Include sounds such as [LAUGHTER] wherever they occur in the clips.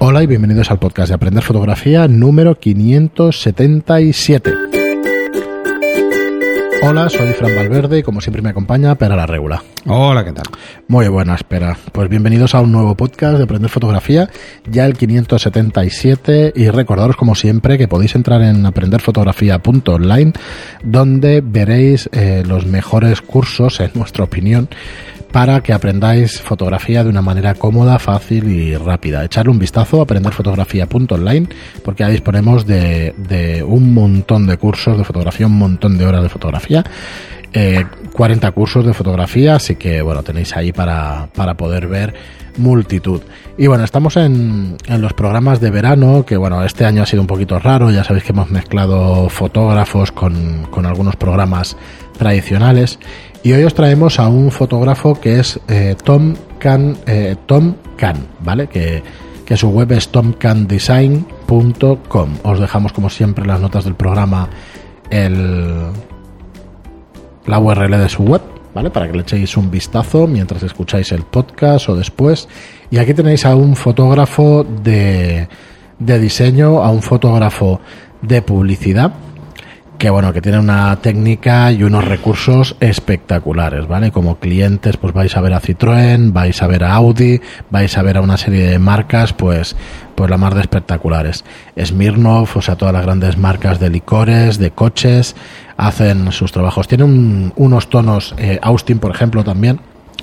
Hola y bienvenidos al podcast de Aprender Fotografía número 577. Hola, soy Fran Valverde y como siempre me acompaña Pera la Regula. Hola, ¿qué tal? Muy buena, espera. Pues bienvenidos a un nuevo podcast de Aprender Fotografía, ya el 577 y recordaros como siempre que podéis entrar en aprenderfotografía.online donde veréis eh, los mejores cursos, en nuestra opinión, para que aprendáis fotografía de una manera cómoda, fácil y rápida. Echarle un vistazo a aprenderfotografía.online porque ya disponemos de, de, un montón de cursos de fotografía, un montón de horas de fotografía. Eh, 40 cursos de fotografía, así que bueno, tenéis ahí para, para poder ver multitud. Y bueno, estamos en, en, los programas de verano, que bueno, este año ha sido un poquito raro, ya sabéis que hemos mezclado fotógrafos con, con algunos programas tradicionales. Y hoy os traemos a un fotógrafo que es eh, Tom Can, eh, Tom Can, ¿vale? Que, que su web es tomcandesign.com. Os dejamos como siempre las notas del programa el, la URL de su web, ¿vale? Para que le echéis un vistazo mientras escucháis el podcast o después. Y aquí tenéis a un fotógrafo de, de diseño, a un fotógrafo de publicidad que bueno, que tiene una técnica y unos recursos espectaculares, ¿vale? Como clientes, pues vais a ver a Citroën, vais a ver a Audi, vais a ver a una serie de marcas, pues, pues la más de espectaculares. Smirnoff, o sea, todas las grandes marcas de licores, de coches, hacen sus trabajos. Tiene un, unos tonos, eh, Austin, por ejemplo, también,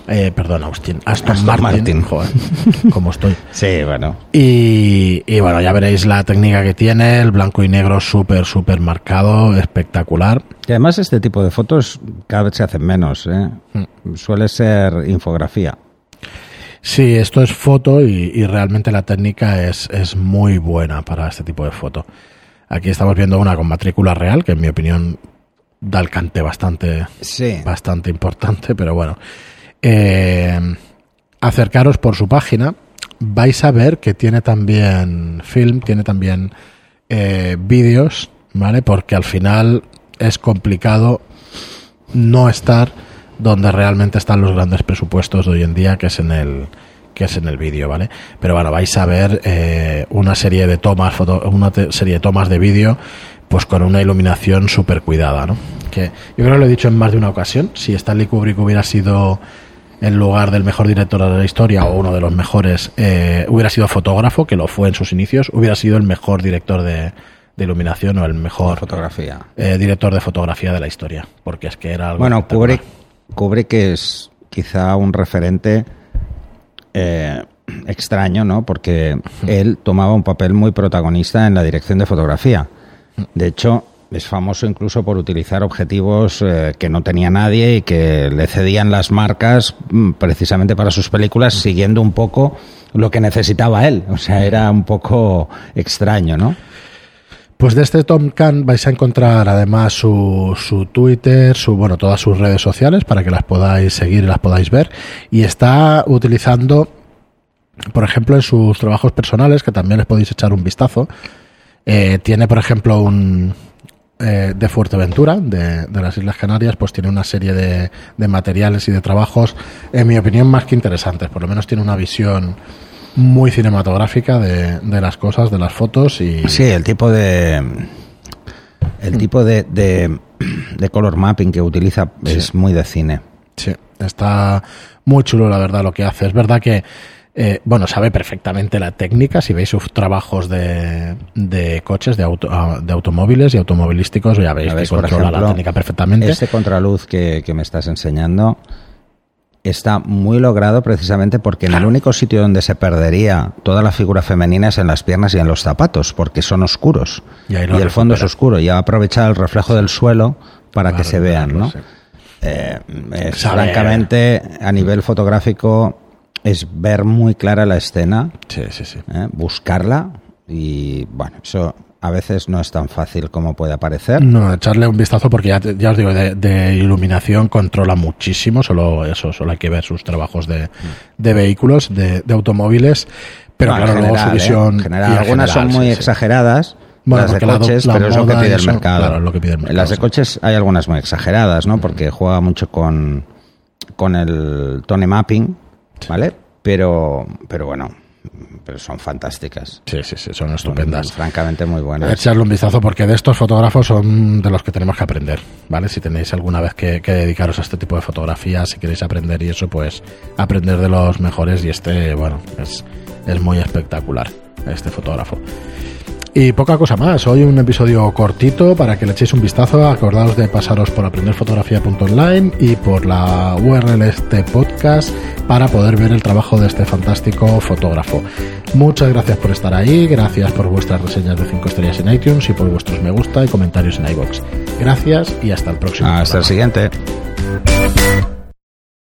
eh, perdón, Austin, Aston, Aston Martin, Martin. joder, [LAUGHS] estoy. Sí, bueno. Y, y, bueno, ya veréis la técnica que tiene, el blanco y negro súper, súper marcado, espectacular. Y además este tipo de fotos cada vez se hacen menos, ¿eh? Mm. Suele ser infografía. Sí, esto es foto y, y realmente la técnica es, es, muy buena para este tipo de foto. Aquí estamos viendo una con matrícula real, que en mi opinión da el cante bastante, sí. bastante importante, pero bueno. Eh, acercaros por su página, vais a ver que tiene también film, tiene también eh, vídeos, ¿vale? Porque al final es complicado no estar donde realmente están los grandes presupuestos de hoy en día, que es en el que es en el vídeo, ¿vale? Pero bueno, vais a ver eh, una serie de tomas, foto, una serie de tomas de vídeo, pues con una iluminación súper cuidada, ¿no? Que yo creo que lo he dicho en más de una ocasión, si Stanley Kubrick hubiera sido en lugar del mejor director de la historia o uno de los mejores, eh, hubiera sido fotógrafo, que lo fue en sus inicios, hubiera sido el mejor director de, de iluminación o el mejor fotografía. Eh, director de fotografía de la historia, porque es que era algo Bueno, Kubrick, Kubrick es quizá un referente eh, extraño, ¿no? Porque [LAUGHS] él tomaba un papel muy protagonista en la dirección de fotografía. De hecho, es famoso incluso por utilizar objetivos eh, que no tenía nadie y que le cedían las marcas mm, precisamente para sus películas, siguiendo un poco lo que necesitaba él. O sea, era un poco extraño, ¿no? Pues de este Tom Khan vais a encontrar además su, su, Twitter, su bueno, todas sus redes sociales para que las podáis seguir y las podáis ver. Y está utilizando, por ejemplo, en sus trabajos personales, que también les podéis echar un vistazo. Eh, tiene, por ejemplo, un, eh, de Fuerteventura, de, de, las Islas Canarias, pues tiene una serie de, de, materiales y de trabajos, en mi opinión, más que interesantes. Por lo menos tiene una visión muy cinematográfica de, de las cosas, de las fotos y... Sí, el tipo de... El tipo de, de, color mapping que utiliza sí. es muy de cine. Sí, está muy chulo la verdad lo que hace. Es verdad que eh, bueno, sabe perfectamente la técnica. Si veis sus trabajos de, de coches, de, auto, ah, de automóviles y automovilísticos, ya veis, veis que controla ejemplo, la técnica perfectamente. Este contraluz que, que, me estás enseñando está muy logrado precisamente porque claro. en el único sitio donde se perdería toda la figura femenina es en las piernas y en los zapatos, porque son oscuros. Y, y el recupera. fondo es oscuro. Y aprovechar el reflejo del suelo para claro, que se vean, ¿no? Sí. Eh, es, francamente, a nivel fotográfico es ver muy clara la escena, sí, sí, sí. ¿eh? buscarla y bueno, eso a veces no es tan fácil como puede parecer. No, echarle un vistazo porque ya, ya os digo, de, de, iluminación controla muchísimo, solo eso, solo hay que ver sus trabajos de, de vehículos, de, de, automóviles, pero no, claro, general, luego su visión... ¿eh? general, algunas general, son muy exageradas. Bueno, las de coches, la, la pero es lo que pide el mercado. Claro, lo que pide el mercado. Las de coches hay algunas muy exageradas, ¿no? Porque juega mucho con, con el tone mapping, ¿vale? Pero, pero bueno, pero son fantásticas. Sí, sí, sí, son estupendas. Son francamente muy buenas. Echarle un vistazo porque de estos fotógrafos son de los que tenemos que aprender, ¿vale? Si tenéis alguna vez que, que dedicaros a este tipo de fotografías, si queréis aprender y eso, pues aprender de los mejores y este, bueno, es, es muy espectacular, este fotógrafo. Y poca cosa más, hoy un episodio cortito para que le echéis un vistazo, acordaos de pasaros por aprenderfotografía.online y por la URL de este podcast para poder ver el trabajo de este fantástico fotógrafo. Muchas gracias por estar ahí, gracias por vuestras reseñas de 5 estrellas en iTunes y por vuestros me gusta y comentarios en iBox. Gracias y hasta el próximo. Hasta el siguiente.